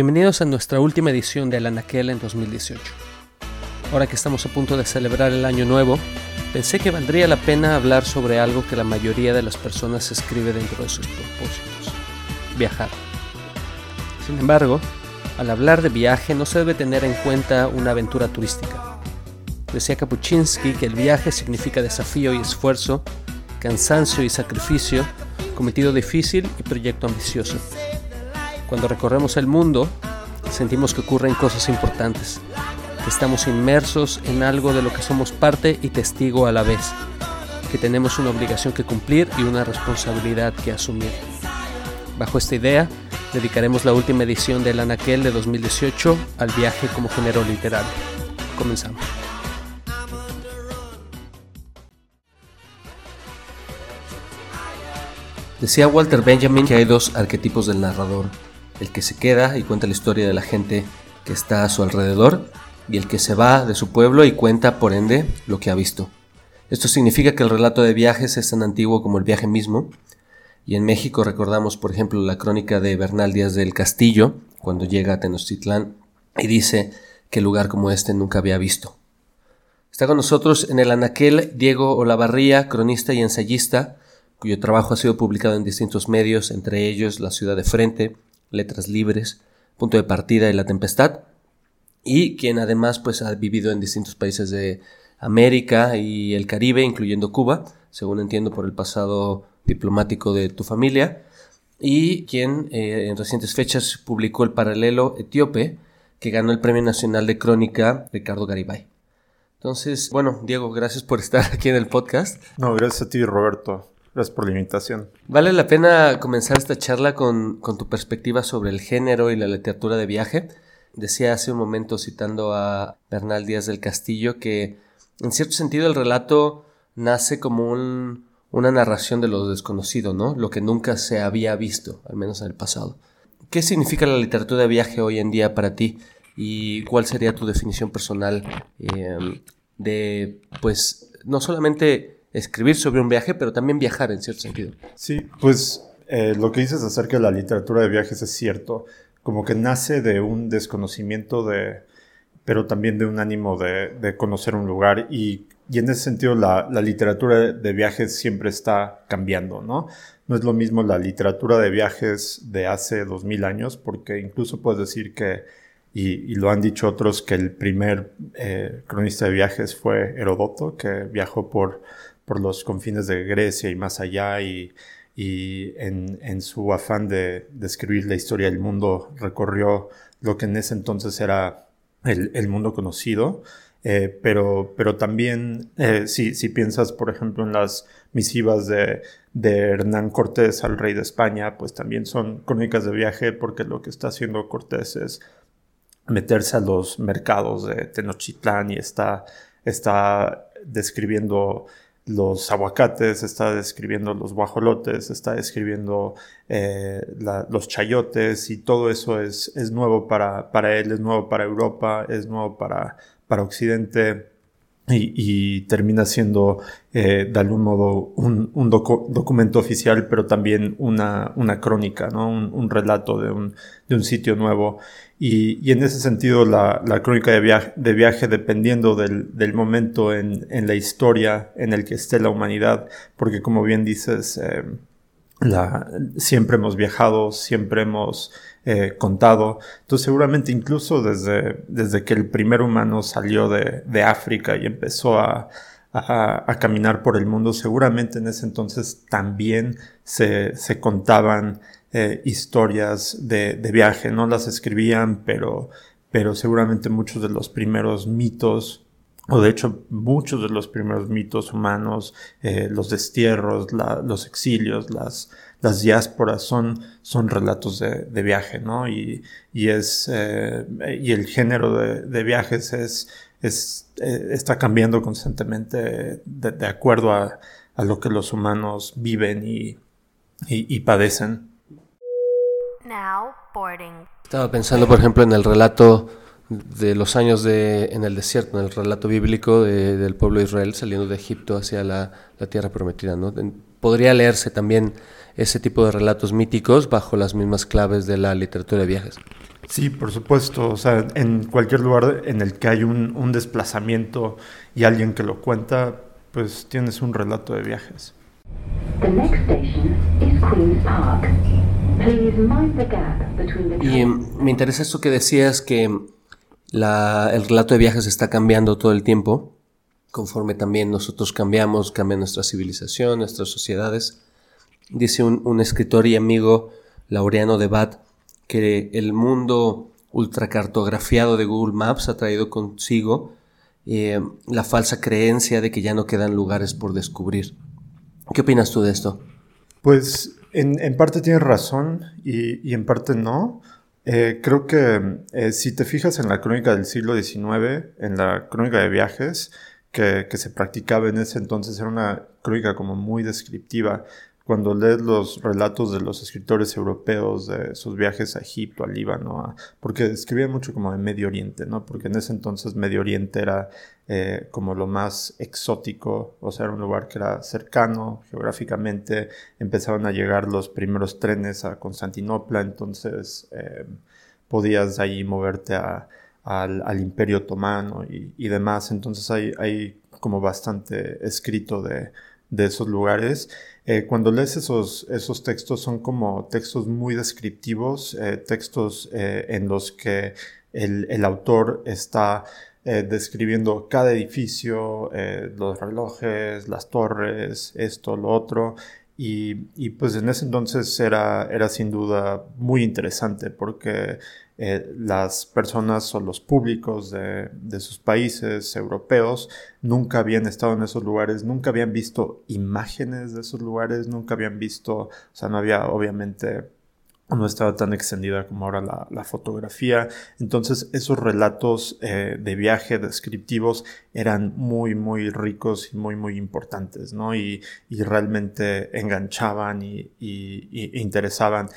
Bienvenidos a nuestra última edición de El Anaquel en 2018. Ahora que estamos a punto de celebrar el año nuevo, pensé que valdría la pena hablar sobre algo que la mayoría de las personas escribe dentro de sus propósitos, viajar. Sin embargo, al hablar de viaje no se debe tener en cuenta una aventura turística. Decía Kapuczynski que el viaje significa desafío y esfuerzo, cansancio y sacrificio, cometido difícil y proyecto ambicioso. Cuando recorremos el mundo, sentimos que ocurren cosas importantes, que estamos inmersos en algo de lo que somos parte y testigo a la vez, que tenemos una obligación que cumplir y una responsabilidad que asumir. Bajo esta idea, dedicaremos la última edición del Anaquel de 2018 al viaje como género literario. Comenzamos. Decía Walter Benjamin que hay dos arquetipos del narrador, el que se queda y cuenta la historia de la gente que está a su alrededor y el que se va de su pueblo y cuenta, por ende, lo que ha visto. Esto significa que el relato de viajes es tan antiguo como el viaje mismo, y en México recordamos, por ejemplo, la crónica de Bernal Díaz del Castillo, cuando llega a Tenochtitlán y dice que lugar como este nunca había visto. Está con nosotros en el anaquel Diego Olavarría, cronista y ensayista, cuyo trabajo ha sido publicado en distintos medios, entre ellos La Ciudad de Frente, Letras Libres, Punto de Partida y La Tempestad, y quien además pues ha vivido en distintos países de América y el Caribe, incluyendo Cuba, según entiendo por el pasado diplomático de tu familia, y quien eh, en recientes fechas publicó el paralelo etíope que ganó el Premio Nacional de Crónica Ricardo Garibay. Entonces, bueno, Diego, gracias por estar aquí en el podcast. No, gracias a ti, Roberto. Gracias por la invitación. Vale la pena comenzar esta charla con, con, tu perspectiva sobre el género y la literatura de viaje. Decía hace un momento, citando a Bernal Díaz del Castillo, que en cierto sentido el relato nace como un, una narración de lo desconocido, ¿no? Lo que nunca se había visto, al menos en el pasado. ¿Qué significa la literatura de viaje hoy en día para ti? ¿Y cuál sería tu definición personal eh, de, pues, no solamente escribir sobre un viaje, pero también viajar en cierto sentido. Sí, pues eh, lo que dices acerca de la literatura de viajes es cierto, como que nace de un desconocimiento de, pero también de un ánimo de, de conocer un lugar y, y en ese sentido la, la, literatura de viajes siempre está cambiando, ¿no? No es lo mismo la literatura de viajes de hace dos mil años, porque incluso puedes decir que, y, y, lo han dicho otros, que el primer eh, cronista de viajes fue Herodoto, que viajó por por los confines de Grecia y más allá y, y en, en, su afán de describir la historia del mundo recorrió lo que en ese entonces era el, el mundo conocido. Eh, pero, pero también, eh, si, si, piensas, por ejemplo, en las misivas de, de, Hernán Cortés al rey de España, pues también son crónicas de viaje porque lo que está haciendo Cortés es meterse a los mercados de Tenochtitlán y está, está describiendo los aguacates, está describiendo los guajolotes, está describiendo eh, los chayotes y todo eso es, es nuevo para, para, él, es nuevo para Europa, es nuevo para, para Occidente y, termina siendo eh, de algún modo un, un docu documento oficial, pero también una, una crónica, ¿no? un, un relato de un, de un sitio nuevo. Y, y, en ese sentido, la, la crónica de viaje, de viaje dependiendo del, del momento en, en, la historia en el que esté la humanidad, porque como bien dices, eh, la, siempre hemos viajado, siempre hemos eh, contado. Entonces, seguramente incluso desde, desde que el primer humano salió de, de África y empezó a, a, a, caminar por el mundo, seguramente en ese entonces también se, se contaban eh, historias de, de, viaje, no las escribían, pero, pero seguramente muchos de los primeros mitos, o de hecho muchos de los primeros mitos humanos, eh, los destierros, los exilios, las, las diásporas son, son relatos de, viaje, ¿no? Y, y es, eh, y el género de, viajes es, es está cambiando constantemente de, acuerdo a, a, lo que los humanos viven y, y, padecen. Estaba pensando, por ejemplo, en el relato de los años de, en el desierto, en el relato bíblico del pueblo de Israel saliendo de Egipto hacia la, tierra prometida. ¿no? Podría leerse también ese tipo de relatos míticos bajo las mismas claves de la literatura de viajes. Sí, por supuesto. O sea, en cualquier lugar en el que hay un, un desplazamiento y alguien que lo cuenta, pues tienes un relato de viajes. Y me interesa esto que decías que el relato de viajes está cambiando todo el tiempo, conforme también nosotros cambiamos, cambia nuestra civilización, nuestras sociedades. Dice un, escritor y amigo, Laureano de Bat, que el mundo ultracartografiado de Google Maps ha traído consigo eh, la falsa creencia de que ya no quedan lugares por descubrir. ¿Qué opinas tú de esto? Pues en, parte tienes razón y, en parte no. Eh, creo que eh, si te fijas en la crónica del siglo XIX, en la crónica de viajes que, que, se practicaba en ese entonces, era una crónica como muy descriptiva cuando lees los relatos de los escritores europeos de sus viajes a Egipto, a Líbano, porque escribían mucho como de Medio Oriente, ¿no? Porque en ese entonces Medio Oriente era eh, como lo más exótico, o sea, era un lugar que era cercano geográficamente, empezaban a llegar los primeros trenes a Constantinopla, entonces eh, podías ahí moverte al, Imperio Otomano y, demás, entonces hay como bastante escrito de, de esos lugares. Eh, cuando lees esos, esos textos son como textos muy descriptivos, eh, textos eh, en los que el, el autor está describiendo cada edificio, los relojes, las torres, esto, lo otro. Y, y, pues en ese entonces era, era sin duda muy interesante porque eh, las personas o los públicos de, de, sus países europeos nunca habían estado en esos lugares, nunca habían visto imágenes de esos lugares, nunca habían visto, o sea, no había obviamente no estaba tan extendida como ahora la, fotografía. Entonces esos relatos eh, de viaje descriptivos eran muy, muy ricos y muy, muy importantes, ¿no? Y, realmente enganchaban y, interesaban.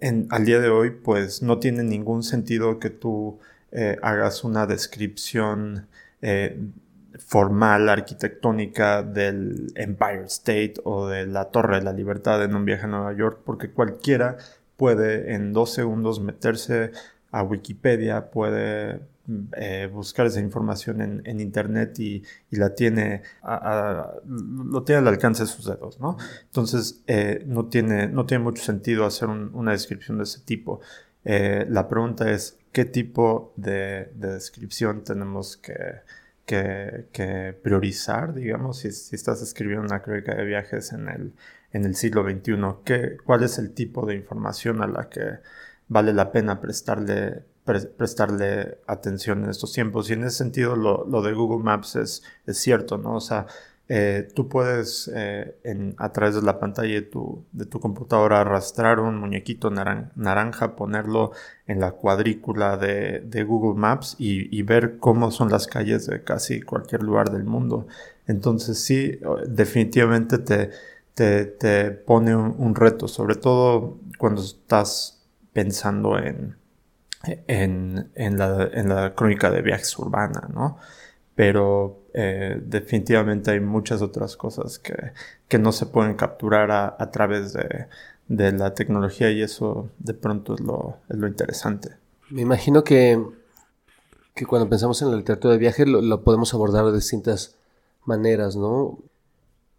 En, al día de hoy, pues no tiene ningún sentido que tú eh, hagas una descripción eh, formal, arquitectónica del Empire State o de la Torre de la Libertad en un viaje a Nueva York, porque cualquiera puede en dos segundos meterse a Wikipedia, puede eh, buscar esa información en, internet y, la tiene lo tiene al alcance de sus dedos, ¿no? Entonces eh, no, tiene, no tiene mucho sentido hacer una descripción de ese tipo. Eh, la pregunta es qué tipo de, descripción tenemos que, priorizar, digamos, si, si estás escribiendo una crónica de viajes en el en el siglo XXI? ¿Qué, ¿Cuál es el tipo de información a la que vale la pena prestarle, prestarle atención en estos tiempos? Y en ese sentido lo, lo de Google Maps es, es, cierto, ¿no? O sea, eh, tú puedes eh, en, a través de la pantalla de tu, de tu computadora arrastrar un muñequito naranja, ponerlo en la cuadrícula de, de Google Maps y, ver cómo son las calles de casi cualquier lugar del mundo. Entonces sí, definitivamente te, te, pone un, reto, sobre todo cuando estás pensando en, en, la, crónica de viajes urbana, ¿no? Pero eh, definitivamente hay muchas otras cosas que, no se pueden capturar a, través de, la tecnología y eso de pronto es lo, es lo interesante. Me imagino que, que, cuando pensamos en la literatura de viaje lo, lo podemos abordar de distintas maneras, ¿no?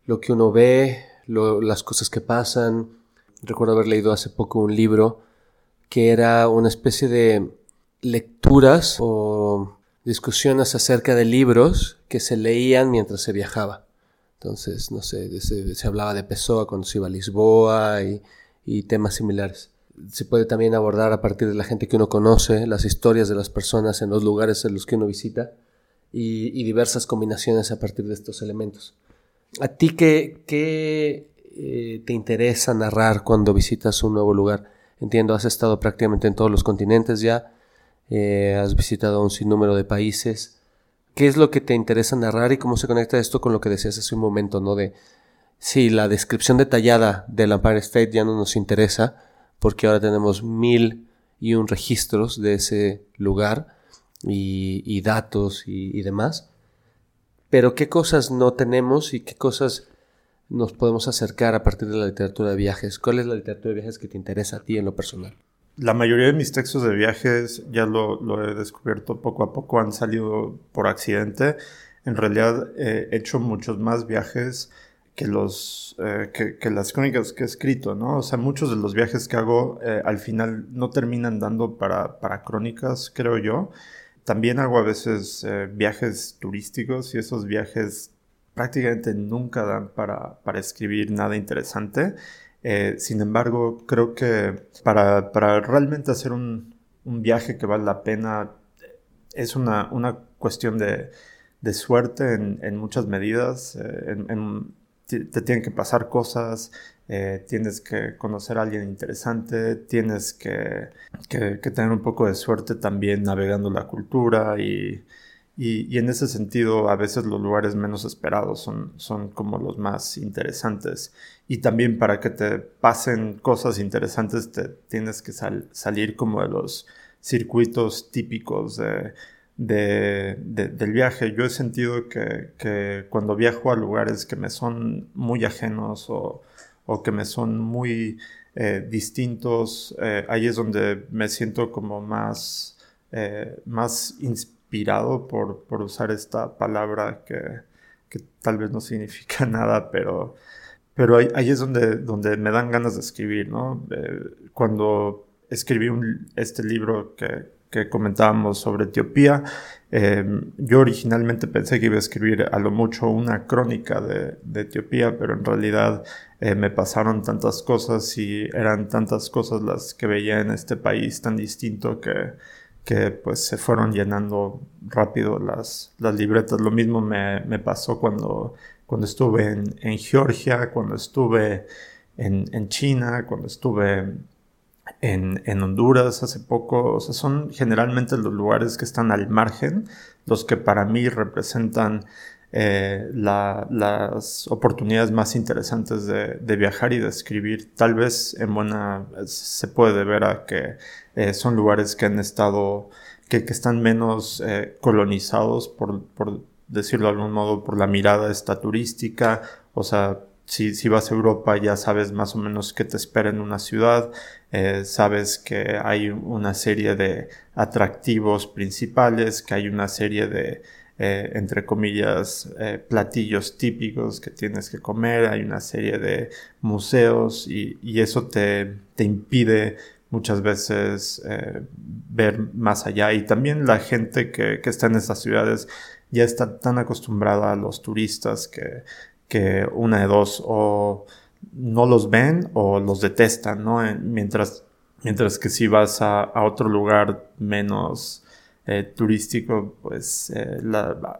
Lo que uno ve, las cosas que pasan. Recuerdo haber leído hace poco un libro que era una especie de lecturas o discusiones acerca de libros que se leían mientras se viajaba. Entonces, no sé, se, hablaba de Pessoa cuando se iba a Lisboa y, temas similares. Se puede también abordar a partir de la gente que uno conoce, las historias de las personas en los lugares en los que uno visita y diversas combinaciones a partir de estos elementos. ¿A ti qué, eh, te interesa narrar cuando visitas un nuevo lugar? Entiendo, has estado prácticamente en todos los continentes ya, eh, has visitado un sinnúmero de países. ¿Qué es lo que te interesa narrar y cómo se conecta esto con lo que decías hace un momento, ¿no? De si la descripción detallada del Empire State ya no nos interesa, porque ahora tenemos mil y un registros de ese lugar y, datos y, demás. Pero qué cosas no tenemos y qué cosas nos podemos acercar a partir de la literatura de viajes. ¿Cuál es la literatura de viajes que te interesa a ti en lo personal? La mayoría de mis textos de viajes, ya lo, he descubierto poco a poco, han salido por accidente. En realidad he hecho muchos más viajes eh, que, las crónicas que he escrito, ¿no? O sea, muchos de los viajes que hago eh, al final no terminan dando para crónicas, creo yo. También hago a veces eh, viajes turísticos y esos viajes prácticamente nunca dan para, para escribir nada interesante. Eh, sin embargo, creo que para, para realmente hacer un, un, viaje que vale la pena es una, una cuestión de, de suerte en, en, muchas medidas. Eh, te tienen que pasar cosas, eh, tienes que conocer a alguien interesante, tienes que, tener un poco de suerte también navegando la cultura y, en ese sentido a veces los lugares menos esperados son, son como los más interesantes. Y también para que te pasen cosas interesantes te tienes que salir como de los circuitos típicos de, del viaje. Yo he sentido que, que, cuando viajo a lugares que me son muy ajenos o, o que me son muy eh, distintos, eh, ahí es donde me siento como más, eh, más inspirado por, por, usar esta palabra que, que, tal vez no significa nada, pero, pero ahí, es donde, donde me dan ganas de escribir, ¿no? cuando escribí este libro que, que comentábamos sobre Etiopía, yo originalmente pensé que iba a escribir a lo mucho una crónica de, Etiopía, pero en realidad eh, me pasaron tantas cosas y eran tantas cosas las que veía en este país tan distinto que, que pues se fueron llenando rápido las, las libretas. Lo mismo me, me pasó cuando, cuando estuve en, en Georgia, cuando estuve en, en China, cuando estuve en, Honduras hace poco. O sea, son generalmente los lugares que están al margen, los que para mí representan eh, las oportunidades más interesantes de, viajar y de escribir. Tal vez en buena se puede ver a que eh, son lugares que han estado, que, que están menos eh, colonizados, por, por, decirlo de algún modo, por la mirada esta turística. O sea, si, si, vas a Europa ya sabes más o menos qué te espera en una ciudad, sabes que hay una serie de atractivos principales, que hay una serie de eh, entre comillas, eh, platillos típicos que tienes que comer, hay una serie de museos y, eso te, te, impide muchas veces eh, ver más allá. Y también la gente que, que, está en estas ciudades ya está tan acostumbrada a los turistas que, que una de dos o no los ven o los detestan, ¿no? Mientras, mientras que si vas a, otro lugar menos eh, turístico, pues eh,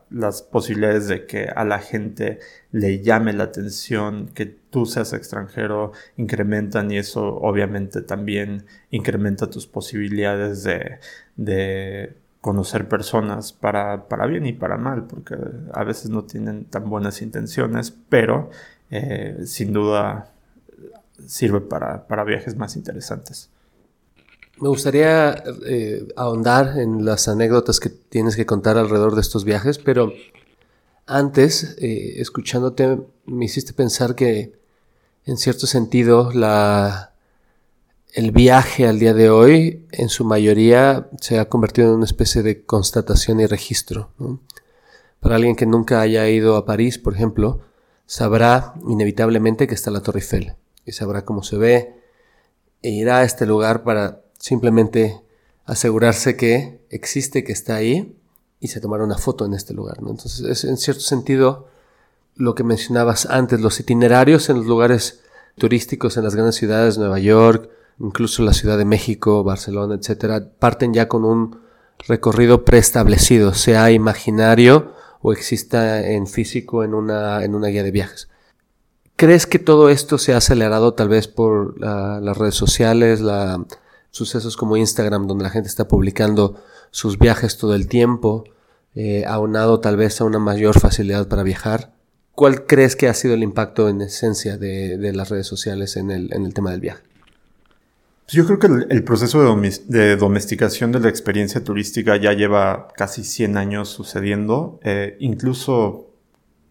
las posibilidades de que a la gente le llame la atención, que tú seas extranjero, incrementan y eso obviamente también incrementa tus posibilidades de, conocer personas para, para, bien y para mal, porque a veces no tienen tan buenas intenciones, pero eh, sin duda sirve para, para viajes más interesantes. Me gustaría eh, ahondar en las anécdotas que tienes que contar alrededor de estos viajes, pero antes, eh, escuchándote, me hiciste pensar que, en cierto sentido, la, el viaje al día de hoy, en su mayoría, se ha convertido en una especie de constatación y registro. Para alguien que nunca haya ido a París, por ejemplo, sabrá inevitablemente que está la Torre Eiffel y sabrá cómo se ve e irá a este lugar para simplemente asegurarse que existe, que está ahí y se tomara una foto en este lugar. Entonces, es en cierto sentido lo que mencionabas antes, los itinerarios en los lugares turísticos en las grandes ciudades, Nueva York, incluso la Ciudad de México, Barcelona, etcétera, parten ya con un recorrido preestablecido, sea imaginario o exista en físico en una, en una guía de viajes. ¿Crees que todo esto se ha acelerado tal vez por las redes sociales, la, sucesos como Instagram, donde la gente está publicando sus viajes todo el tiempo, eh, aunado tal vez a una mayor facilidad para viajar? ¿Cuál crees que ha sido el impacto en esencia de, las redes sociales en el, en el, tema del viaje? Pues yo creo que el, proceso de, domesticación de la experiencia turística ya lleva casi 100 años sucediendo. Eh, incluso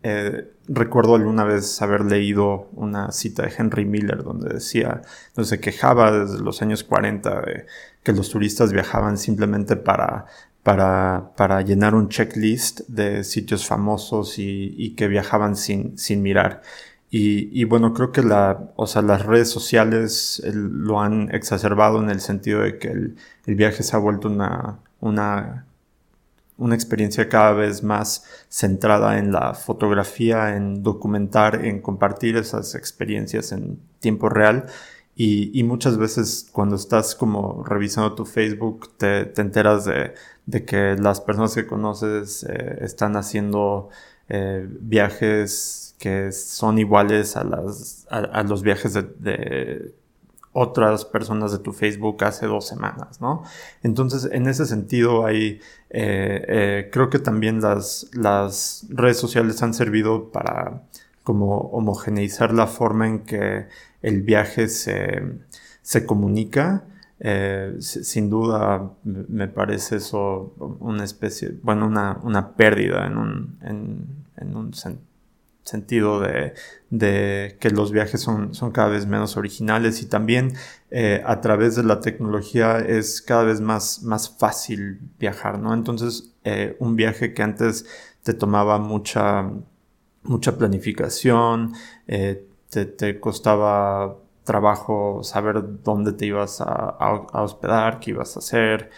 eh, recuerdo alguna vez haber leído una cita de Henry Miller donde decía, donde se quejaba desde los años 40 de que los turistas viajaban simplemente para, para, llenar un checklist de sitios famosos y, y que viajaban sin, sin mirar. Y, bueno, creo que la, o sea, las redes sociales lo han exacerbado en el sentido de que el, viaje se ha vuelto una, una una experiencia cada vez más centrada en la fotografía, en documentar, en compartir esas experiencias en tiempo real. Y, muchas veces cuando estás como revisando tu Facebook te, enteras de, que las personas que conoces eh, están haciendo eh, viajes que son iguales a, las, a, los viajes de otras personas de tu Facebook hace dos semanas, ¿no? Entonces, en ese sentido, hay, eh, eh, creo que también las, las redes sociales han servido para como homogeneizar la forma en que el viaje se, se comunica. Eh, sin duda me parece eso una especie, bueno, una, una pérdida en un, en, en un sentido sentido de, que los viajes son, son, cada vez menos originales y también eh, a través de la tecnología es cada vez más, más fácil viajar, ¿no? Entonces, eh, un viaje que antes te tomaba mucha, mucha planificación, eh, te, costaba trabajo saber dónde te ibas a, hospedar, qué ibas a hacer,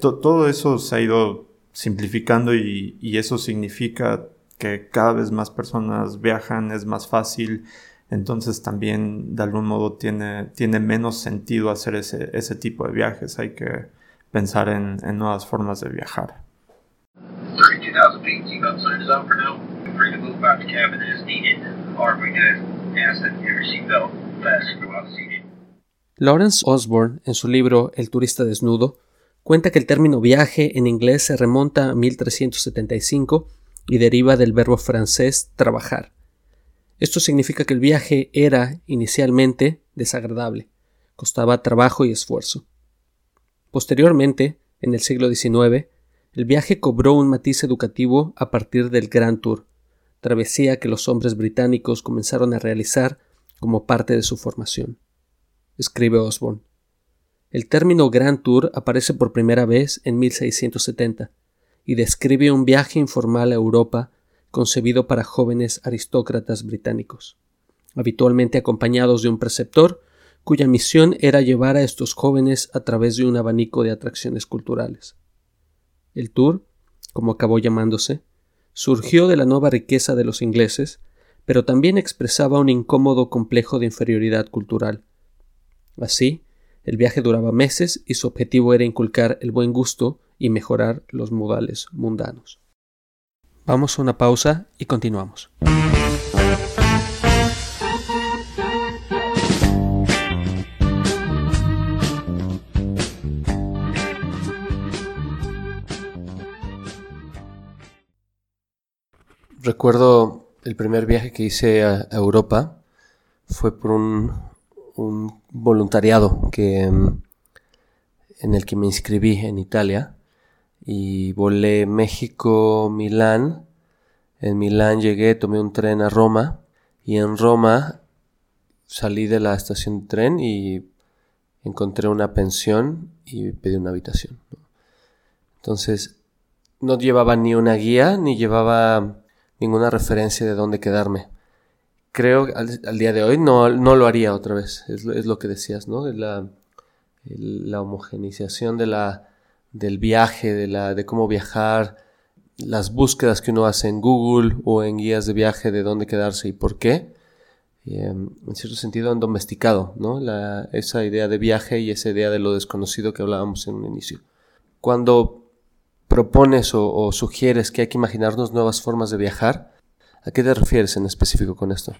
todo eso se ha ido simplificando y, y eso significa que cada vez más personas viajan, es más fácil, entonces también de algún modo tiene, tiene menos sentido hacer ese, ese tipo de viajes, hay que pensar en, en nuevas formas de viajar. Lawrence Osborne, en su libro El turista desnudo, cuenta que el término viaje en inglés se remonta a 1375 y deriva del verbo francés trabajar. Esto significa que el viaje era inicialmente desagradable, costaba trabajo y esfuerzo. Posteriormente, en el siglo XIX, el viaje cobró un matiz educativo a partir del Grand Tour, travesía que los hombres británicos comenzaron a realizar como parte de su formación. Escribe Osborne. El término Grand Tour aparece por primera vez en 1670 y describe un viaje informal a Europa concebido para jóvenes aristócratas británicos, habitualmente acompañados de un preceptor cuya misión era llevar a estos jóvenes a través de un abanico de atracciones culturales. El tour, como acabó llamándose, surgió de la nueva riqueza de los ingleses, pero también expresaba un incómodo complejo de inferioridad cultural. Así, el viaje duraba meses y su objetivo era inculcar el buen gusto y mejorar los modales mundanos. Vamos a una pausa y continuamos. Recuerdo el primer viaje que hice a Europa fue por un, un voluntariado que, en el que me inscribí en Italia y volé México-Milán. En Milán llegué, tomé un tren a Roma y en Roma salí de la estación de tren y encontré una pensión y pedí una habitación. Entonces, no llevaba ni una guía ni llevaba ninguna referencia de dónde quedarme. Creo que al, día de hoy no, no, lo haría otra vez, es, lo que decías, ¿no? La, la homogenización de la, del viaje, de, la, de cómo viajar, las búsquedas que uno hace en Google o en guías de viaje de dónde quedarse y por qué, em, en cierto sentido han domesticado ¿no? la, esa idea de viaje y esa idea de lo desconocido que hablábamos en un inicio. Cuando propones o sugieres que hay que imaginarnos nuevas formas de viajar, ¿a qué te refieres en específico con esto?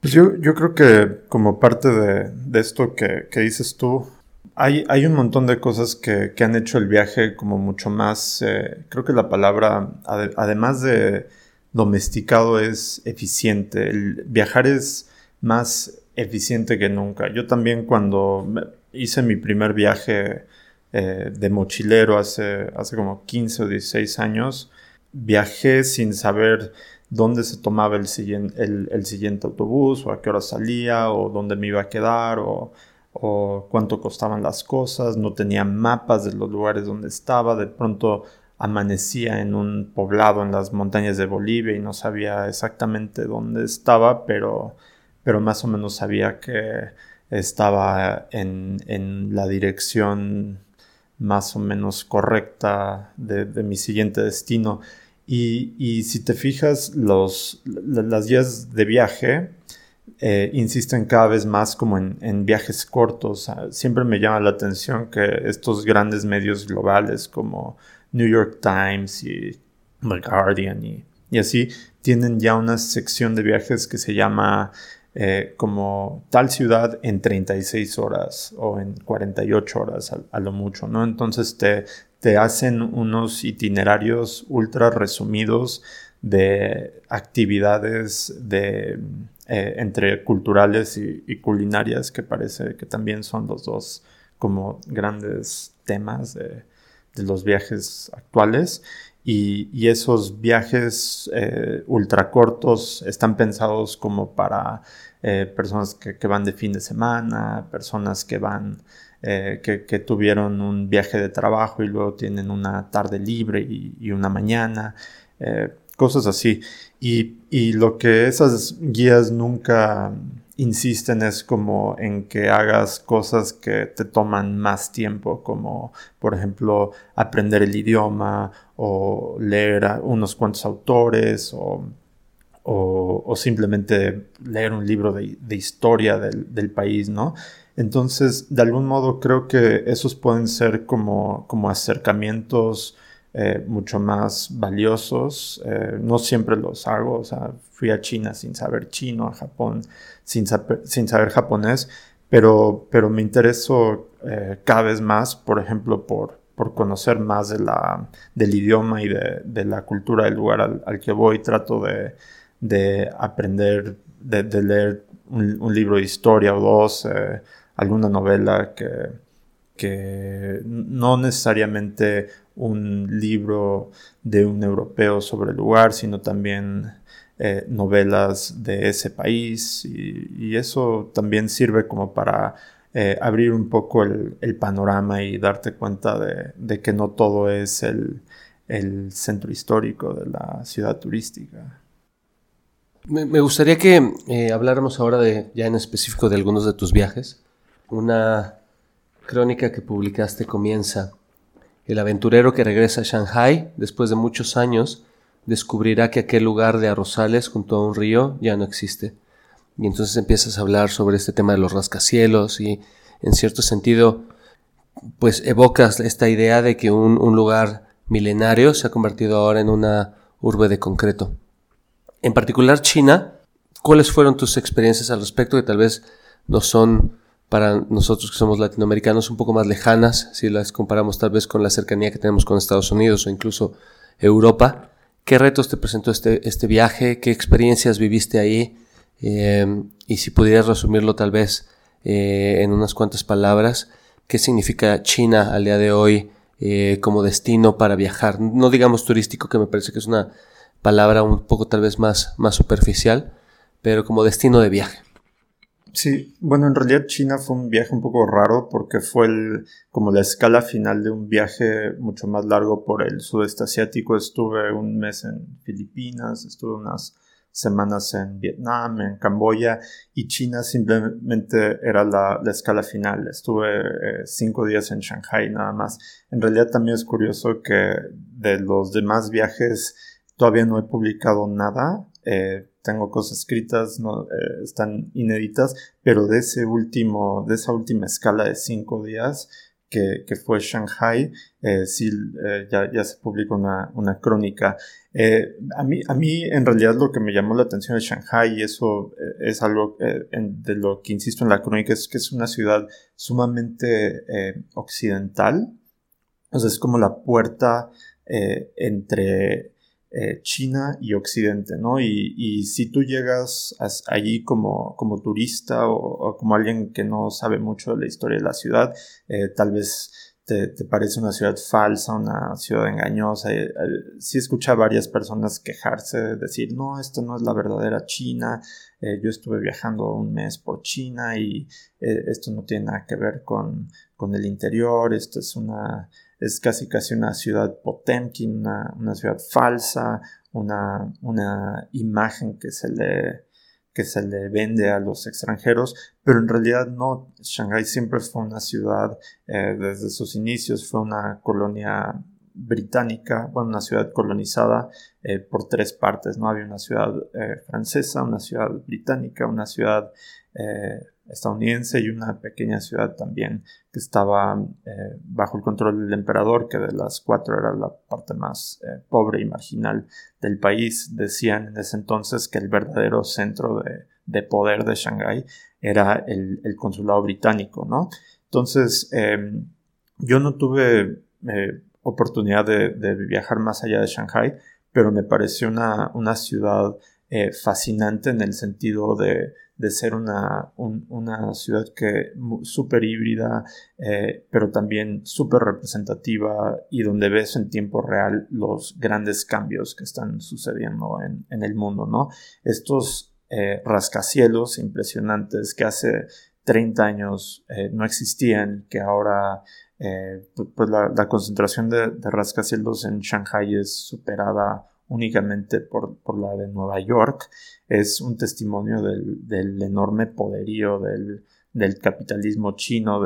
Pues yo, yo creo que como parte de, de esto que, que, dices tú, hay, hay un montón de cosas que, que han hecho el viaje como mucho más, eh, creo que la palabra, ad, además de domesticado, es eficiente. Viajar es más eficiente que nunca. Yo también cuando hice mi primer viaje eh, de mochilero hace, hace como 15 o 16 años, viajé sin saber dónde se tomaba el siguiente, autobús o a qué hora salía o dónde me iba a quedar o, cuánto costaban las cosas, no tenía mapas de los lugares donde estaba, de pronto amanecía en un poblado en las montañas de Bolivia y no sabía exactamente dónde estaba, pero, pero más o menos sabía que estaba en, en la dirección más o menos correcta de mi siguiente destino. Y, si te fijas, los, las guías de viaje eh, insisten cada vez más como en, en, viajes cortos. Siempre me llama la atención que estos grandes medios globales como New York Times y The Guardian y, y así tienen ya una sección de viajes que se llama eh, como tal ciudad en 36 horas o en 48 horas a, lo mucho, ¿no? Entonces te, te hacen unos itinerarios ultra resumidos de actividades de, eh, entre culturales y, culinarias que parece que también son los dos como grandes temas de, los viajes actuales. Y, y esos viajes eh, ultra cortos están pensados como para eh, personas que, que, van de fin de semana, personas que van, eh, que, tuvieron un viaje de trabajo y luego tienen una tarde libre y, una mañana, eh, cosas así. Y, lo que esas guías nunca insisten es como en que hagas cosas que te toman más tiempo, como por ejemplo aprender el idioma o leer unos cuantos autores o o, simplemente leer un libro de, historia del, país, ¿no? Entonces, de algún modo creo que esos pueden ser como, como acercamientos eh, mucho más valiosos. Eh, no siempre los hago, o sea, fui a China sin saber chino, a Japón sin, sin saber japonés, pero, pero me intereso eh, cada vez más, por ejemplo, por, por conocer más de la, del idioma y de, de la cultura del lugar al, que voy. Trato de, de aprender, de, leer un, libro de historia o dos, alguna novela que, que no necesariamente un libro de un europeo sobre el lugar, sino también eh, novelas de ese país y, eso también sirve como para eh, abrir un poco el, panorama y darte cuenta de, de que no todo es el, el centro histórico de la ciudad turística. Me, gustaría que eh, habláramos ahora de, ya en específico de algunos de tus viajes. Una crónica que publicaste comienza. El aventurero que regresa a Shanghai después de muchos años descubrirá que aquel lugar de arrozales junto a un río ya no existe. Y entonces empiezas a hablar sobre este tema de los rascacielos y en cierto sentido pues evocas esta idea de que un, un lugar milenario se ha convertido ahora en una urbe de concreto en particular China, ¿cuáles fueron tus experiencias al respecto que tal vez no son para nosotros que somos latinoamericanos un poco más lejanas, si las comparamos tal vez con la cercanía que tenemos con Estados Unidos o incluso Europa? ¿Qué retos te presentó este, este viaje? ¿Qué experiencias viviste ahí? Eh, y si pudieras resumirlo tal vez eh, en unas cuantas palabras, ¿qué significa China al día de hoy eh, como destino para viajar? No digamos turístico, que me parece que es una palabra un poco tal vez más, más superficial, pero como destino de viaje. Sí, bueno, en realidad China fue un viaje un poco raro porque fue como la escala final de un viaje mucho más largo por el sudeste asiático. Estuve un mes en Filipinas, estuve unas semanas en Vietnam, en Camboya y China simplemente era la, la escala final. Estuve eh, cinco días en Shanghai nada más. En realidad también es curioso que de los demás viajes Todavía no he publicado nada. Eh, tengo cosas escritas, no, eh, están inéditas, pero de ese último, de esa última escala de cinco días, que, fue Shanghai, eh, sí, eh, ya, se publicó una, crónica. Eh, a, mí, a mí, en realidad, lo que me llamó la atención de Shanghai, y eso es algo de lo que insisto en la crónica, es que es una ciudad sumamente occidental. O es como la puerta entre eh, China y Occidente, ¿no? Y, si tú llegas allí como, como turista o, como alguien que no sabe mucho de la historia de la ciudad, eh, tal vez te, parece una ciudad falsa, una ciudad engañosa. Eh, sí escucha a varias personas quejarse, decir, no, esto no es la verdadera China, yo estuve viajando un mes por China y esto no tiene nada que ver con, con el interior, esto es una es casi casi una ciudad Potemkin, una, ciudad falsa, una, una, imagen que se, le, que se le vende a los extranjeros, pero en realidad no, Shanghái siempre fue una ciudad, eh, desde sus inicios fue una colonia británica, bueno, una ciudad colonizada eh, por tres partes, ¿no? Había una ciudad eh, francesa, una ciudad británica, una ciudad estadounidense y una pequeña ciudad también que estaba eh, bajo el control del emperador, que de las cuatro era la parte más eh, pobre y marginal del país. Decían en ese entonces que el verdadero centro de, poder de Shanghái era el, consulado británico, ¿no? Entonces, em, yo no tuve eh, oportunidad de, viajar más allá de Shanghái, pero me pareció una, una ciudad fascinante en el sentido de, de ser una, una ciudad que súper híbrida, eh, pero también súper representativa y donde ves en tiempo real los grandes cambios que están sucediendo en, el mundo, ¿no? Estos eh, rascacielos impresionantes que hace 30 años eh, no existían, que ahora pues la, concentración de, de rascacielos en Shanghai es superada únicamente por, la de Nueva York, es un testimonio del, enorme poderío del, capitalismo chino,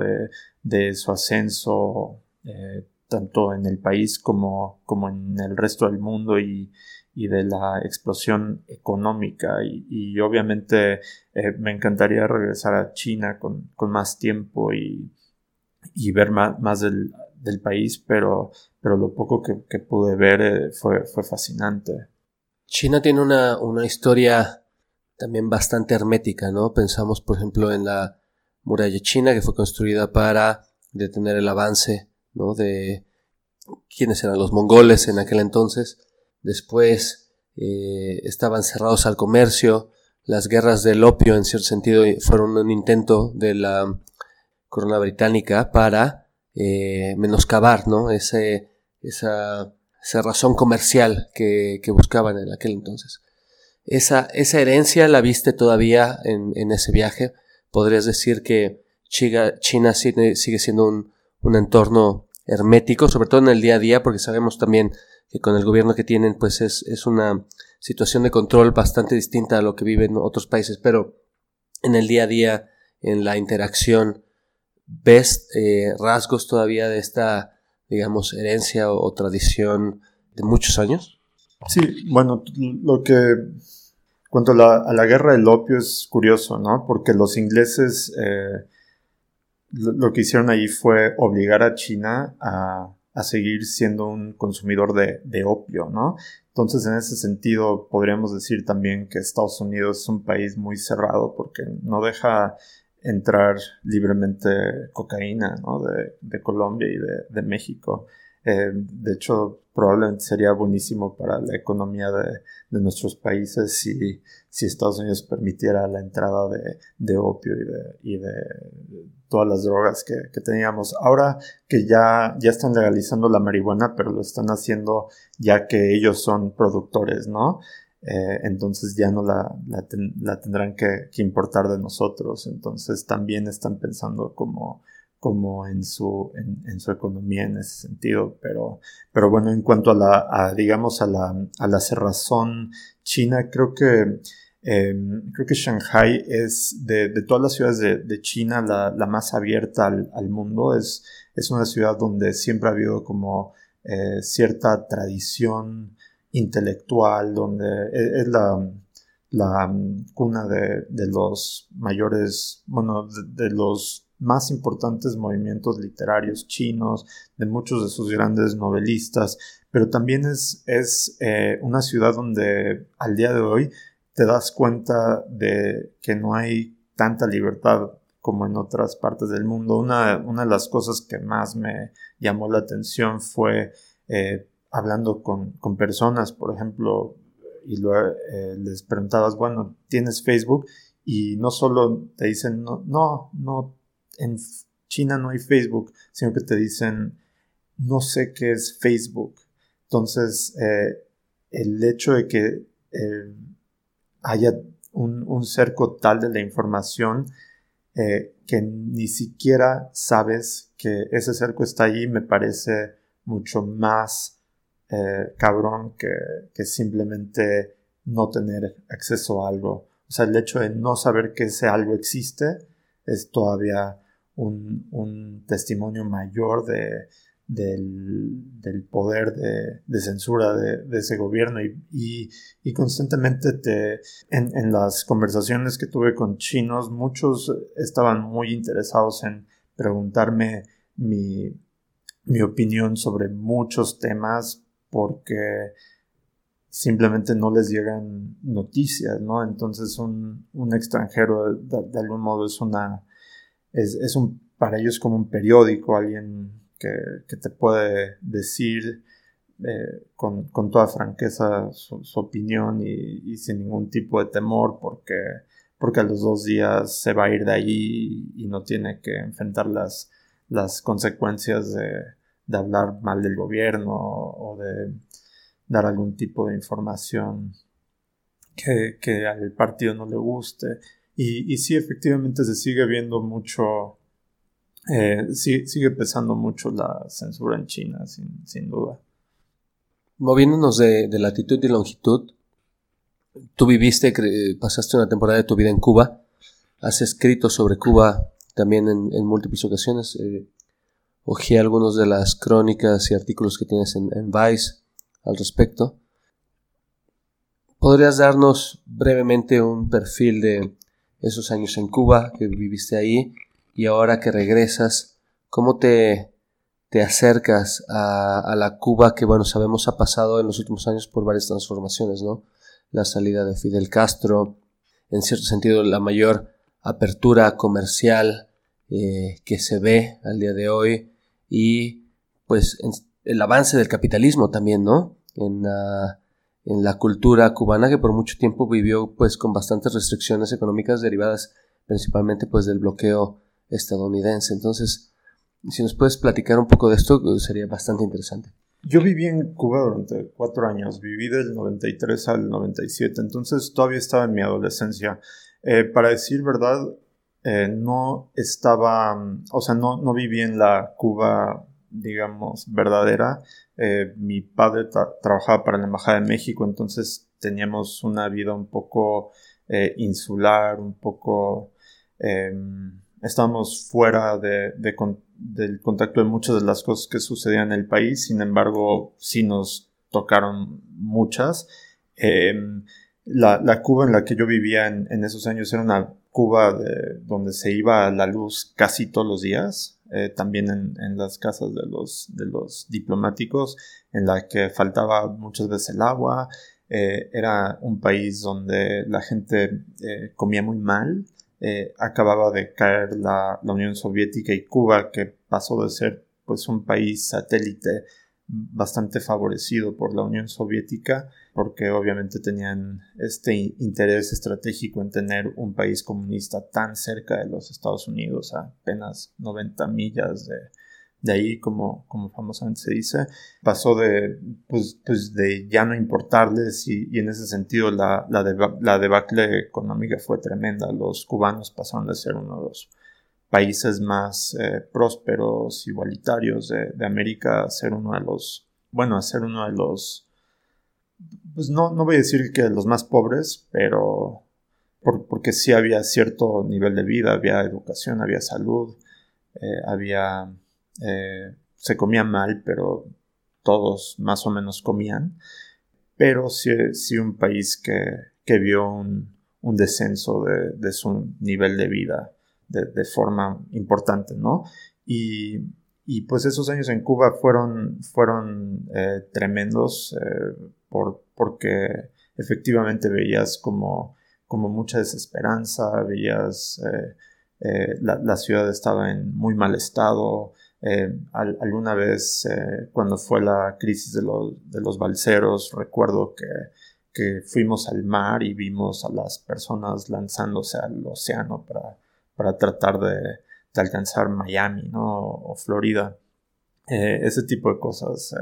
de, su ascenso eh, tanto en el país como, como, en el resto del mundo y, de la explosión económica. Y, obviamente eh, me encantaría regresar a China con, más tiempo y, ver más, más del, del país, pero, pero lo poco que, pude ver eh, fue, fue fascinante. China tiene una, una, historia también bastante hermética, ¿no? Pensamos, por ejemplo, en la muralla china que fue construida para detener el avance, ¿no? De quiénes eran los mongoles en aquel entonces. Después eh, estaban cerrados al comercio. Las guerras del opio, en cierto sentido, fueron un intento de la corona británica para eh, menoscabar, ¿no? Ese, esa, esa razón comercial que, buscaban en aquel entonces. Esa, esa herencia la viste todavía en, en ese viaje. Podrías decir que China, China sigue, siendo un, un entorno hermético, sobre todo en el día a día, porque sabemos también que con el gobierno que tienen, pues es, es una situación de control bastante distinta a lo que viven otros países, pero en el día a día, en la interacción ¿Ves eh, rasgos todavía de esta, digamos, herencia o, tradición de muchos años? Sí, bueno, lo que... Cuanto a la, guerra del opio es curioso, ¿no? Porque los ingleses eh, lo, que hicieron ahí fue obligar a China a, seguir siendo un consumidor de, de, opio, ¿no? Entonces, en ese sentido, podríamos decir también que Estados Unidos es un país muy cerrado porque no deja entrar libremente cocaína de, Colombia y de, México. Eh, de hecho, probablemente sería buenísimo para la economía de, nuestros países si, si, Estados Unidos permitiera la entrada de, opio y de, todas las drogas que, teníamos. Ahora que ya, ya están legalizando la marihuana, pero lo están haciendo ya que ellos son productores, ¿no? Eh, entonces ya no la, la, tendrán que, importar de nosotros. Entonces también están pensando como, como en, su, en, su economía en ese sentido. Pero, pero bueno, en cuanto a la, digamos, a la, a la cerrazón china, creo que, em, creo que Shanghai es de, todas las ciudades de, China la, más abierta al, mundo. Es, es una ciudad donde siempre ha habido como eh, cierta tradición intelectual, donde e-, es, la, la, cuna de, los mayores, bueno, de, los más importantes movimientos literarios chinos, de muchos de sus grandes novelistas, pero también es, es eh, una ciudad donde al día de hoy te das cuenta de que no hay tanta libertad como en otras partes del mundo. Una, una de las cosas que más me llamó la atención fue eh, hablando con, con, personas, por ejemplo, y eh, les preguntabas, bueno, ¿tienes Facebook? Y no solo te dicen, no, no, en China no hay Facebook, sino que te dicen, no sé qué es Facebook. Entonces, eh, el hecho de que eh, haya un, cerco tal de la información que ni siquiera sabes que ese cerco está ahí, me parece mucho más eh, cabrón que, simplemente no tener acceso a algo. O sea, el hecho de no saber que ese algo existe es todavía un, testimonio mayor de, del, poder de, censura de, ese gobierno y, constantemente te, en, en, las conversaciones que tuve con chinos, muchos estaban muy interesados en preguntarme mi, mi opinión sobre muchos temas porque simplemente no les llegan noticias, ¿no? Entonces un, un extranjero de, algún modo es una, es, es, un, para ellos como un periódico, alguien que, que te puede decir eh, con, con, toda franqueza su, opinión y, y, sin ningún tipo de temor porque, porque a los dos días se va a ir de allí y no tiene que enfrentar las, las consecuencias de, de hablar mal del gobierno o de dar algún tipo de información que, al partido no le guste. Y, sí, efectivamente se sigue viendo mucho, eh, sigue pesando mucho la censura en China, sin, duda. Moviéndonos de, latitud y longitud, tú viviste, pasaste una temporada de tu vida en Cuba, has escrito sobre Cuba también en, múltiples ocasiones. Eh, Ojeé algunos de las crónicas y artículos que tienes en, Vice al respecto. ¿Podrías darnos brevemente un perfil de esos años en Cuba que viviste ahí y ahora que regresas, cómo te, te acercas a, la Cuba que, bueno, sabemos ha pasado en los últimos años por varias transformaciones, ¿no? La salida de Fidel Castro, en cierto sentido la mayor apertura comercial eh, que se ve al día de hoy, y pues el avance del capitalismo también, ¿no? En la, en la cultura cubana que por mucho tiempo vivió pues con bastantes restricciones económicas derivadas principalmente pues del bloqueo estadounidense. Entonces, si nos puedes platicar un poco de esto, sería bastante interesante. Yo viví en Cuba durante cuatro años, viví del 93 al 97, entonces todavía estaba en mi adolescencia. Eh, para decir verdad, eh, no estaba, o sea, no, no viví en la Cuba, digamos, verdadera. Eh, mi padre trabajaba para la Embajada de México, entonces teníamos una vida un poco eh, insular, un poco... Em, estábamos fuera de, del contacto de muchas de las cosas que sucedían en el país, sin embargo, sí nos tocaron muchas. Em, la, la, Cuba en la que yo vivía en, en esos años era una Cuba de, donde se iba la luz casi todos los días, eh, también en, las casas de los, de los diplomáticos, en la que faltaba muchas veces el agua, eh, era un país donde la gente eh, comía muy mal, acababa de caer la, la, Unión Soviética y Cuba, que pasó de ser pues un país satélite bastante favorecido por la Unión Soviética porque obviamente tenían este interés estratégico en tener un país comunista tan cerca de los Estados Unidos, a apenas 90 millas de, de ahí, como, como famosamente se dice, pasó de, pues, pues de ya no importarles y, en ese sentido la, la, la, debacle económica fue tremenda. Los cubanos pasaron de ser uno de los países más eh, prósperos, igualitarios de, de, América, a ser uno de los, bueno, a ser uno de los, pues no, no voy a decir que los más pobres, pero porque sí había cierto nivel de vida, había educación, había salud, eh, había, eh, se comía mal, pero todos más o menos comían, pero sí, sí un país que, que vio un, un descenso de, de su nivel de vida de, forma importante, ¿no? Y, y, pues esos años en Cuba fueron, fueron eh, tremendos por, porque efectivamente veías como, como mucha desesperanza, veías la, la, ciudad estaba en muy mal estado, eh, alguna vez eh, cuando fue la crisis de los, de los balseros, recuerdo que, que, fuimos al mar y vimos a las personas lanzándose al océano para, para tratar de, de, alcanzar Miami ¿no? o, Florida. Eh, ese tipo de cosas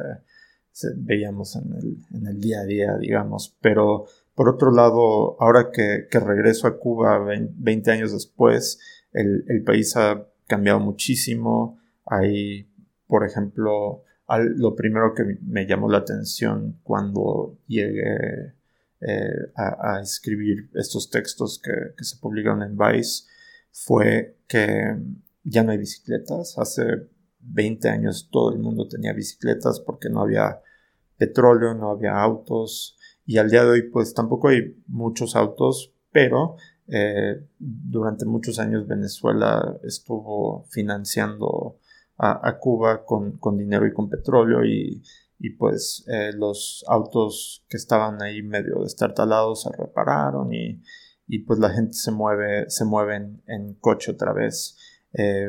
veíamos en el, en el, día a día, digamos. Pero por otro lado, ahora que, regreso a Cuba 20 años después, el, el país ha cambiado muchísimo. Hay, por ejemplo, lo primero que me llamó la atención cuando llegué eh, a, escribir estos textos que, se publicaron en Vice fue que ya no hay bicicletas. Hace 20 años todo el mundo tenía bicicletas porque no había petróleo, no había autos y al día de hoy pues tampoco hay muchos autos, pero eh, durante muchos años Venezuela estuvo financiando a, Cuba con, dinero y con petróleo y, pues eh, los autos que estaban ahí medio destartalados se repararon y, pues la gente se mueve, se mueve en, coche otra vez. Eh,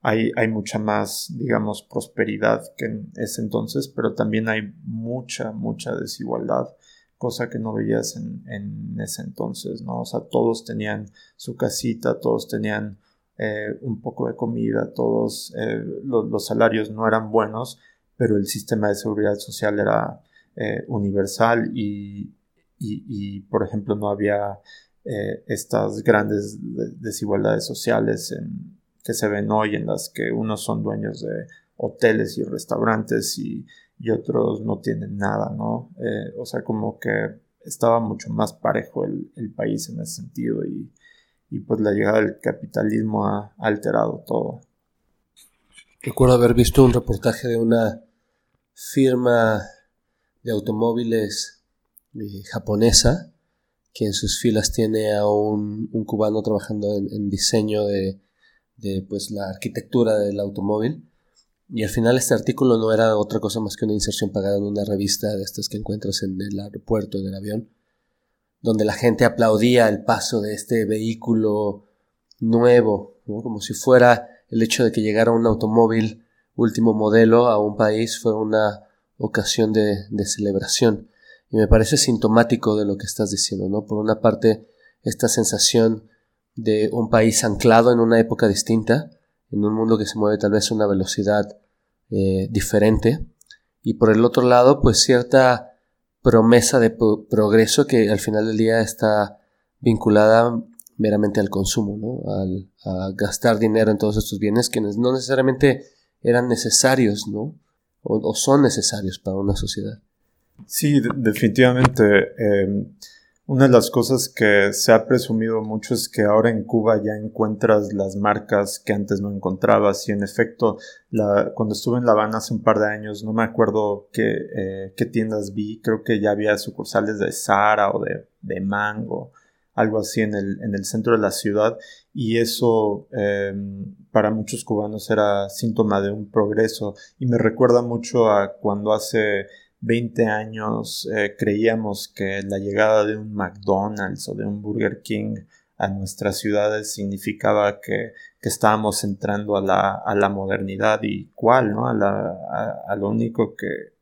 hay, mucha más, digamos, prosperidad que en ese entonces, pero también hay mucha, mucha desigualdad, cosa que no veías en, en ese entonces, ¿no? O sea, todos tenían su casita, todos tenían eh, un poco de comida, todos eh, los, salarios no eran buenos, pero el sistema de seguridad social era eh, universal y, y, por ejemplo, no había estas grandes desigualdades sociales en, que se ven hoy en las que unos son dueños de hoteles y restaurantes y, otros no tienen nada, ¿no? o sea, como que estaba mucho más parejo el, país en ese sentido y, y pues la llegada del capitalismo ha alterado todo. Recuerdo haber visto un reportaje de una firma de automóviles eh, japonesa que en sus filas tiene a un, cubano trabajando en, diseño de, pues, la arquitectura del automóvil. Y al final este artículo no era otra cosa más que una inserción pagada en una revista de estas que encuentras en el aeropuerto, en el avión donde la gente aplaudía el paso de este vehículo nuevo, como si fuera el hecho de que llegara un automóvil último modelo a un país fue una ocasión de, celebración. Y me parece sintomático de lo que estás diciendo, ¿no? Por una parte, esta sensación de un país anclado en una época distinta, en un mundo que se mueve tal vez a una velocidad eh, diferente, y por el otro lado, pues cierta promesa de progreso que al final del día está vinculada meramente al consumo, ¿no? Al, a gastar dinero en todos estos bienes que no necesariamente eran necesarios, ¿no? O, son necesarios para una sociedad. Sí, definitivamente. Em, una de las cosas que se ha presumido mucho es que ahora en Cuba ya encuentras las marcas que antes no encontrabas y en efecto la, cuando estuve en La Habana hace un par de años no me acuerdo qué, eh, tiendas vi, creo que ya había sucursales de Zara o de, de Mango, algo así en el, en el centro de la ciudad y eso em, para muchos cubanos era síntoma de un progreso. Y me recuerda mucho a cuando hace 20 años eh, creíamos que la llegada de un McDonald's o de un Burger King a nuestras ciudades significaba que, estábamos entrando a la, a la, modernidad y cuál, ¿no? A, la, a, lo único que,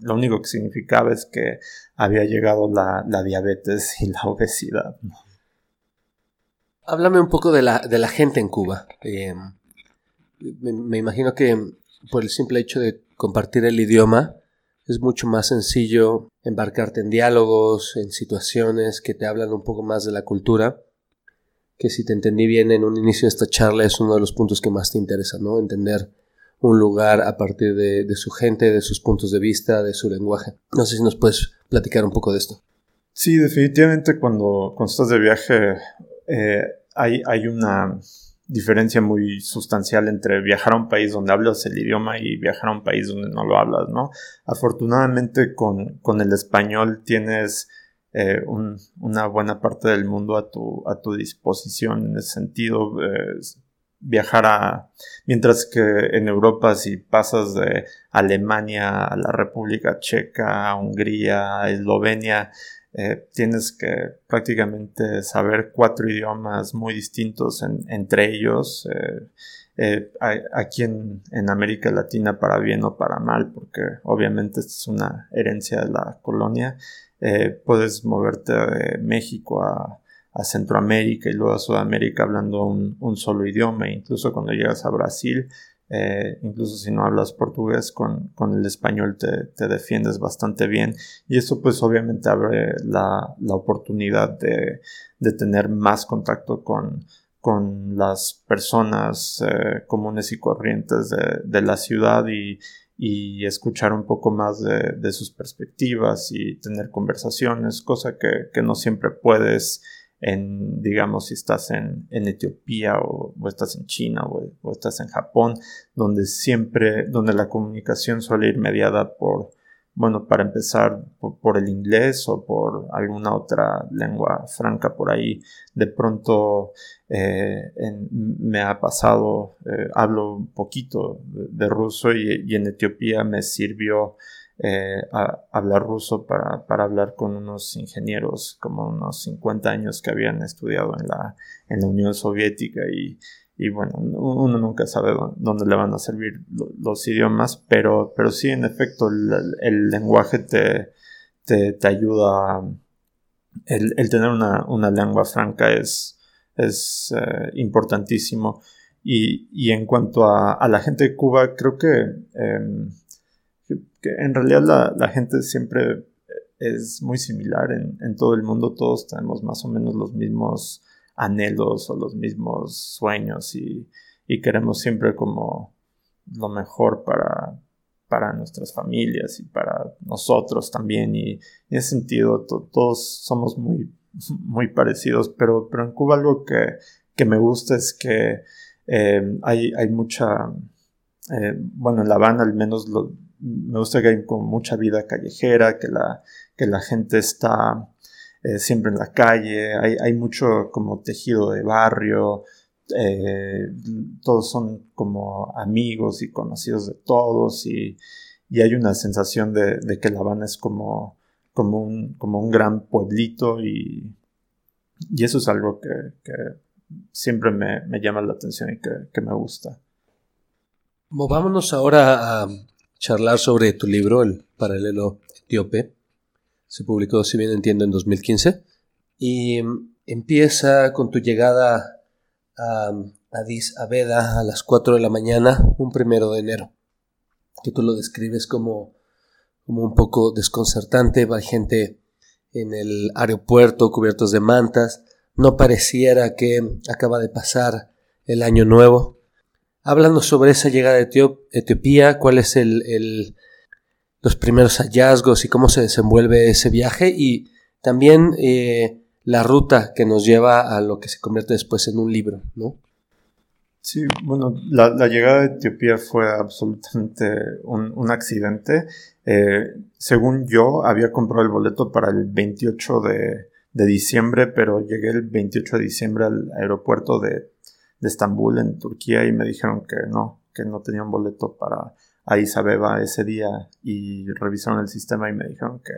lo único que significaba es que había llegado la, diabetes y la obesidad. Háblame un poco de la, de la gente en Cuba. Eh, me imagino que por el simple hecho de compartir el idioma, es mucho más sencillo embarcarte en diálogos, en situaciones que te hablan un poco más de la cultura, que si te entendí bien en un inicio de esta charla es uno de los puntos que más te interesa, ¿no? Entender un lugar a partir de, su gente, de sus puntos de vista, de su lenguaje. No sé si nos puedes platicar un poco de esto. Sí, definitivamente cuando, estás de viaje eh, hay una diferencia muy sustancial entre viajar a un país donde hablas el idioma y viajar a un país donde no lo hablas, ¿no? Afortunadamente con, el español tienes eh, una buena parte del mundo a tu, a tu disposición en ese sentido. viajar a... Mientras que en Europa si pasas de Alemania a la República Checa, a Hungría, a Eslovenia, eh, tienes que prácticamente saber cuatro idiomas muy distintos entre ellos. Eh, eh, aquí en, América Latina para bien o para mal, porque obviamente es una herencia de la colonia. puedes moverte de México a, Centroamérica y luego a Sudamérica hablando un, un, solo idioma. Incluso cuando llegas a Brasil, eh, incluso si no hablas portugués, con, el español te, defiendes bastante bien. Y eso pues obviamente abre la, oportunidad de, tener más contacto con, con las personas eh, comunes y corrientes de, la ciudad y, escuchar un poco más de, sus perspectivas y tener conversaciones, cosa que, que no siempre puedes en, digamos, si estás en, Etiopía o, estás en China o, estás en Japón, donde siempre, donde la comunicación suele ir mediada por, bueno, para empezar por, el inglés o por alguna otra lengua franca por ahí. De pronto eh, me ha pasado, eh, hablo un poquito de, ruso y, en Etiopía me sirvió eh, a, hablar ruso para, hablar con unos ingenieros como unos 50 años que habían estudiado en la, en la Unión Soviética y, bueno, uno nunca sabe dónde le van a servir los idiomas, pero, pero sí, en efecto, el, lenguaje te, te, ayuda, el, el tener una, lengua franca es, es eh, importantísimo. Y, en cuanto a, la gente de Cuba, creo que em, que en realidad la, gente siempre es muy similar en, todo el mundo, todos tenemos más o menos los mismos anhelos o los mismos sueños y, queremos siempre como lo mejor para, para nuestras familias y para nosotros también. Y en ese sentido todos somos muy, muy parecidos, pero, pero en Cuba algo que, me gusta es que eh, hay, hay, mucha, eh, bueno, en La Habana al menos lo, me gusta que hay con mucha vida callejera, que la, que la gente está eh, siempre en la calle, hay, hay, mucho como tejido de barrio, eh, todos son como amigos y conocidos de todos y, y hay una sensación de, de, que La Habana es como, como, un, como un gran pueblito y, y eso es algo que, que siempre me, me, llama la atención y que, que me gusta. Movámonos ahora a charlar sobre tu libro, El Paralelo Etíope. Se publicó, si bien entiendo, en 2015. Y mm, empieza con tu llegada a Addis Abeda a las 4 de la mañana, un primero de enero. Que tú lo describes como, como un poco desconcertante. Va gente en el aeropuerto cubiertos de mantas. No pareciera que acaba de pasar el año nuevo. Hablando sobre esa llegada a Etiopía, cuáles el, los primeros hallazgos y cómo se desenvuelve ese viaje y también eh, la ruta que nos lleva a lo que se convierte después en un libro, ¿no? Sí, bueno, la, llegada de Etiopía fue absolutamente un, accidente. Eh, según yo, había comprado el boleto para el 28 de, de diciembre, pero llegué el 28 de diciembre al aeropuerto de de Estambul en Turquía y me dijeron que no, que no tenía un boleto para Addis Abeba ese día y revisaron el sistema y me dijeron que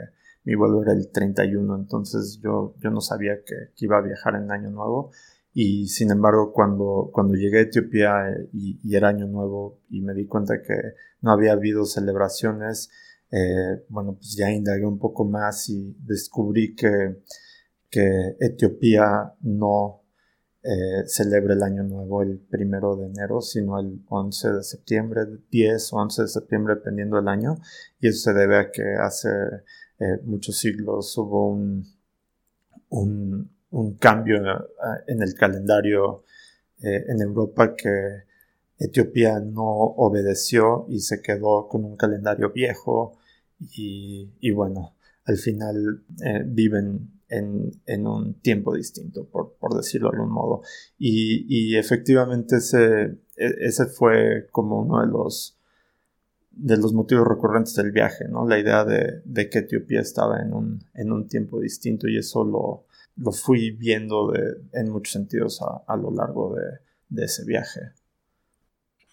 mi vuelo era el 31, entonces yo, yo no sabía que, iba a viajar en Año Nuevo. Y sin embargo cuando, cuando llegué a Etiopía eh, y, era Año Nuevo y me di cuenta que no había habido celebraciones, eh, bueno, pues ya indagué un poco más y descubrí que, que Etiopía no eh, celebra el año nuevo el primero de enero, sino el 11 de septiembre, 10 o 11 de septiembre, dependiendo del año. Y eso se debe a que hace eh, muchos siglos hubo un, un, cambio eh, en el calendario en Europa que Etiopía no obedeció y se quedó con un calendario viejo y bueno, al final viven en, un tiempo distinto, por, decirlo de algún modo. Y, efectivamente ese, e, ese fue como uno de los de los motivos recurrentes del viaje, ¿no? La idea de, que Etiopía estaba en un, en un tiempo distinto y eso lo, lo fui viendo en muchos sentidos a, lo largo de, de, ese viaje.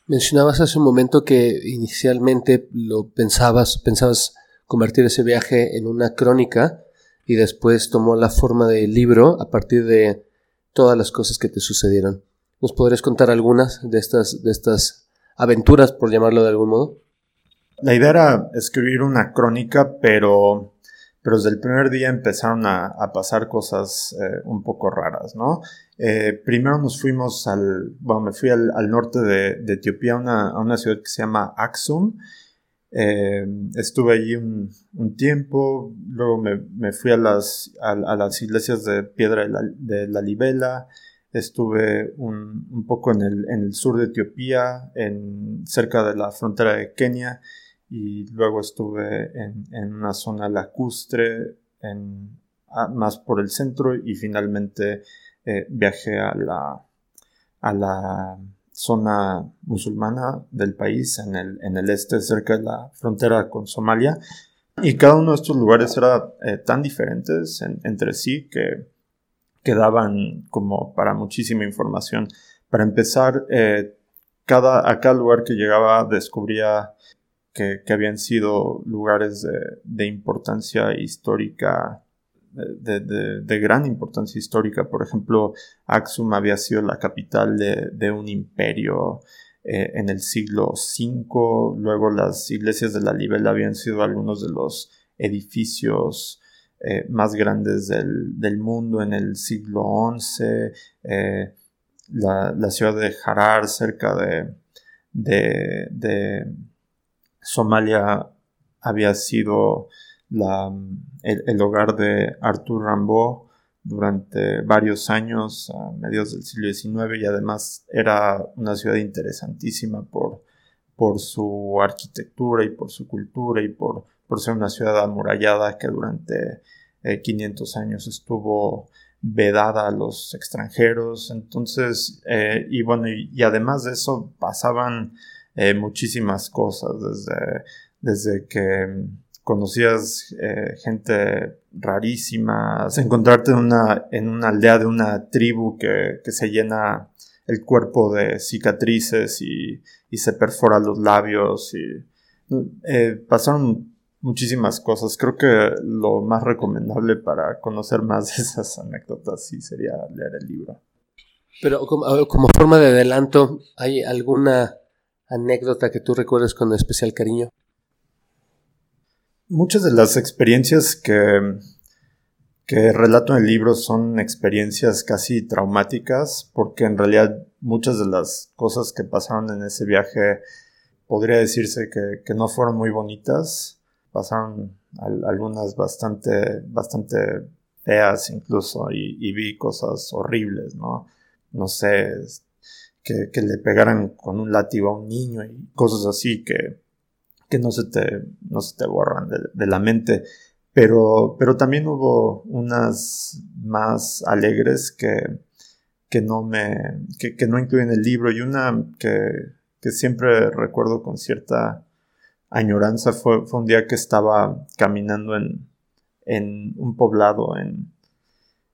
Mencionabas hace un momento que inicialmente lo pensabas, pensabas convertir ese viaje en una crónica y después tomó la forma de libro a partir de todas las cosas que te sucedieron. ¿Nos podrías contar algunas de estas, de estas aventuras, por llamarlo de algún modo? La idea era escribir una crónica, pero, pero desde el primer día empezaron a, pasar cosas eh, un poco raras, ¿no? Eh, primero nos fuimos al, bueno, me fui al, norte de, Etiopía, a una ciudad que se llama Aksum. Eh, estuve allí un, tiempo, luego me, fui a las, a, las iglesias de Piedra de la, de la Libela, Estuve un, poco en el, en el, sur de Etiopía, en, cerca de la frontera de Kenia, y luego estuve en, en una zona lacustre, en, más por el centro, y finalmente eh, viajé a la, a la zona musulmana del país, en el, en el este, cerca de la frontera con Somalia. Y cada uno de estos lugares era eh, tan diferentes entre sí que quedaban como para muchísima información. Para empezar, eh, cada, a cada lugar que llegaba descubría que, habían sido lugares de, importancia histórica, de, gran importancia histórica. Por ejemplo, Axum había sido la capital de, un imperio eh, en el siglo V. Luego las iglesias de la Libela habían sido algunos de los edificios eh, más grandes del, mundo en el siglo XI, eh, la, ciudad de Harar cerca de, de, Somalia había sido el, hogar de Arthur Rimbaud durante varios años, a mediados del siglo XIX, y además era una ciudad interesantísima por, por su arquitectura y por su cultura y por por ser una ciudad amurallada que durante 500 eh, años estuvo vedada a los extranjeros. Entonces, eh, y bueno, y, además de eso pasaban eh, muchísimas cosas, desde, desde que conocías gente rarísima, encontrarte en una, en una aldea de una tribu que, que se llena el cuerpo de cicatrices y, y se perfora los labios y pasaron muchísimas cosas. Creo que lo más recomendable para conocer más de esas anécdotas sí sería leer el libro. Pero como, forma de adelanto, ¿hay alguna anécdota que tú recuerdes con especial cariño? Muchas de las experiencias que, que relato en el libro son experiencias casi traumáticas, porque en realidad muchas de las cosas que pasaron en ese viaje podría decirse que, que no fueron muy bonitas pasaron algunas bastante, bastante feas incluso y, vi cosas horribles, ¿no? No sé, que, le pegaran con un látigo a un niño y cosas así que, que no, se te, no se te borran de, la mente. Pero, pero también hubo unas más alegres que, que no me, que, no incluyen el libro y una que, que siempre recuerdo con cierta añoranza fue, un día que estaba caminando en, en un poblado en,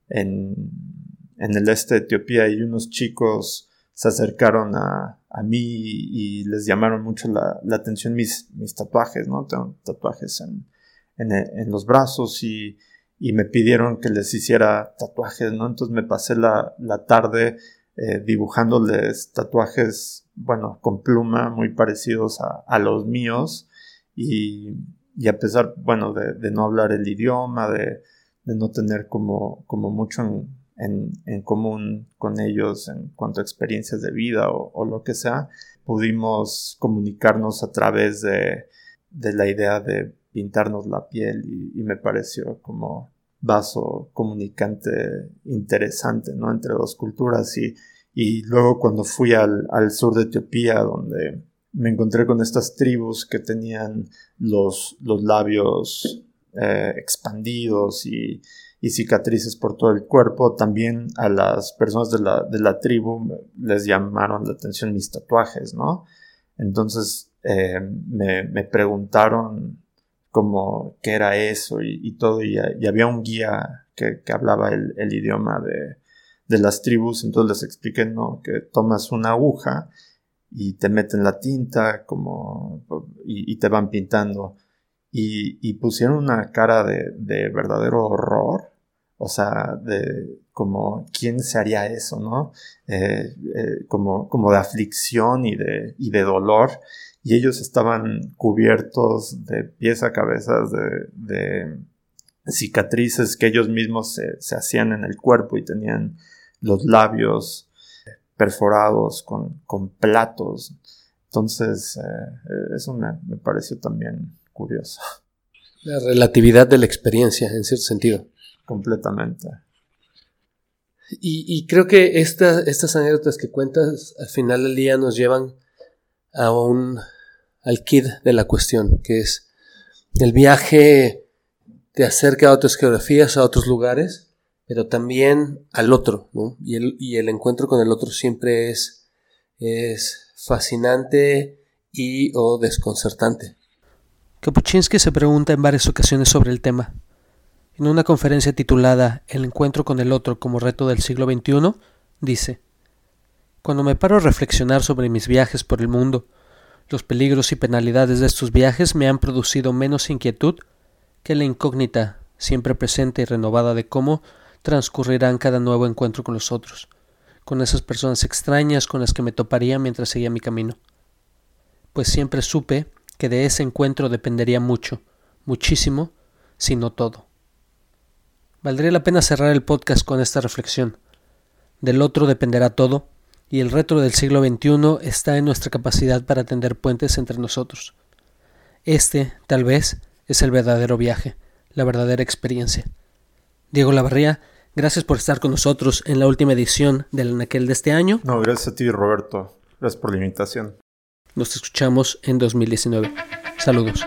en, el este de Etiopía y unos chicos se acercaron a, a mí y, les llamaron mucho la, atención mis, mis tatuajes, ¿no? Tengo tatuajes en, en, los brazos y, y, me pidieron que les hiciera tatuajes, ¿no? Entonces me pasé la, la tarde eh, dibujándoles tatuajes, bueno, con pluma, muy parecidos a, a los míos y, y a pesar, bueno, de, no hablar el idioma, de, de no tener como, como mucho en, común con ellos en cuanto a experiencias de vida o, lo que sea, pudimos comunicarnos a través de, de la idea de pintarnos la piel y, me pareció como vaso comunicante interesante, ¿no? Entre dos culturas y, luego cuando fui al, sur de Etiopía, donde me encontré con estas tribus que tenían los labios eh, expandidos y, cicatrices por todo el cuerpo. También a las personas de la, de la tribu les llamaron la atención mis tatuajes, ¿no? Entonces, eh, me, me, preguntaron como qué era eso y, todo, y, había un guía que, que hablaba el, idioma de, de, las tribus, entonces les expliqué, ¿no? Que tomas una aguja y te meten la tinta como y, y te van pintando y, pusieron una cara de, de verdadero horror o sea, de como quién se haría eso, ¿no? Eh, eh, como, como de aflicción y de, y de dolor. Y ellos estaban cubiertos de pies a cabezas de, cicatrices que ellos mismos se, hacían en el cuerpo y tenían los labios perforados con, con platos. Entonces, eh, eso me pareció también curioso. La relatividad de la experiencia, en cierto sentido. Completamente. Y, creo que estas anécdotas que cuentas al final del día nos llevan a un, al kit de la cuestión, que es el viaje te acerca a otras geografías, a otros lugares, pero también al otro, ¿no? Y el, y el encuentro con el otro siempre es, es fascinante y o desconcertante. Kapuczynski se pregunta en varias ocasiones sobre el tema. En una conferencia titulada El encuentro con el otro como reto del siglo XXI, dice, Cuando me paro a reflexionar sobre mis viajes por el mundo, los peligros y penalidades de estos viajes me han producido menos inquietud que la incógnita siempre presente y renovada de cómo transcurrirán cada nuevo encuentro con los otros, con esas personas extrañas con las que me toparía mientras seguía mi camino. Pues siempre supe que de ese encuentro dependería mucho, muchísimo, si no todo. Valdría la pena cerrar el podcast con esta reflexión. Del otro dependerá todo, y el reto del siglo XXI está en nuestra capacidad para tender puentes entre nosotros. Este, tal vez, es el verdadero viaje, la verdadera experiencia. Diego Lavarría, gracias por estar con nosotros en la última edición del Anaquel de este año. No, gracias a ti, Roberto. Gracias por la invitación. Nos escuchamos en 2019. Saludos.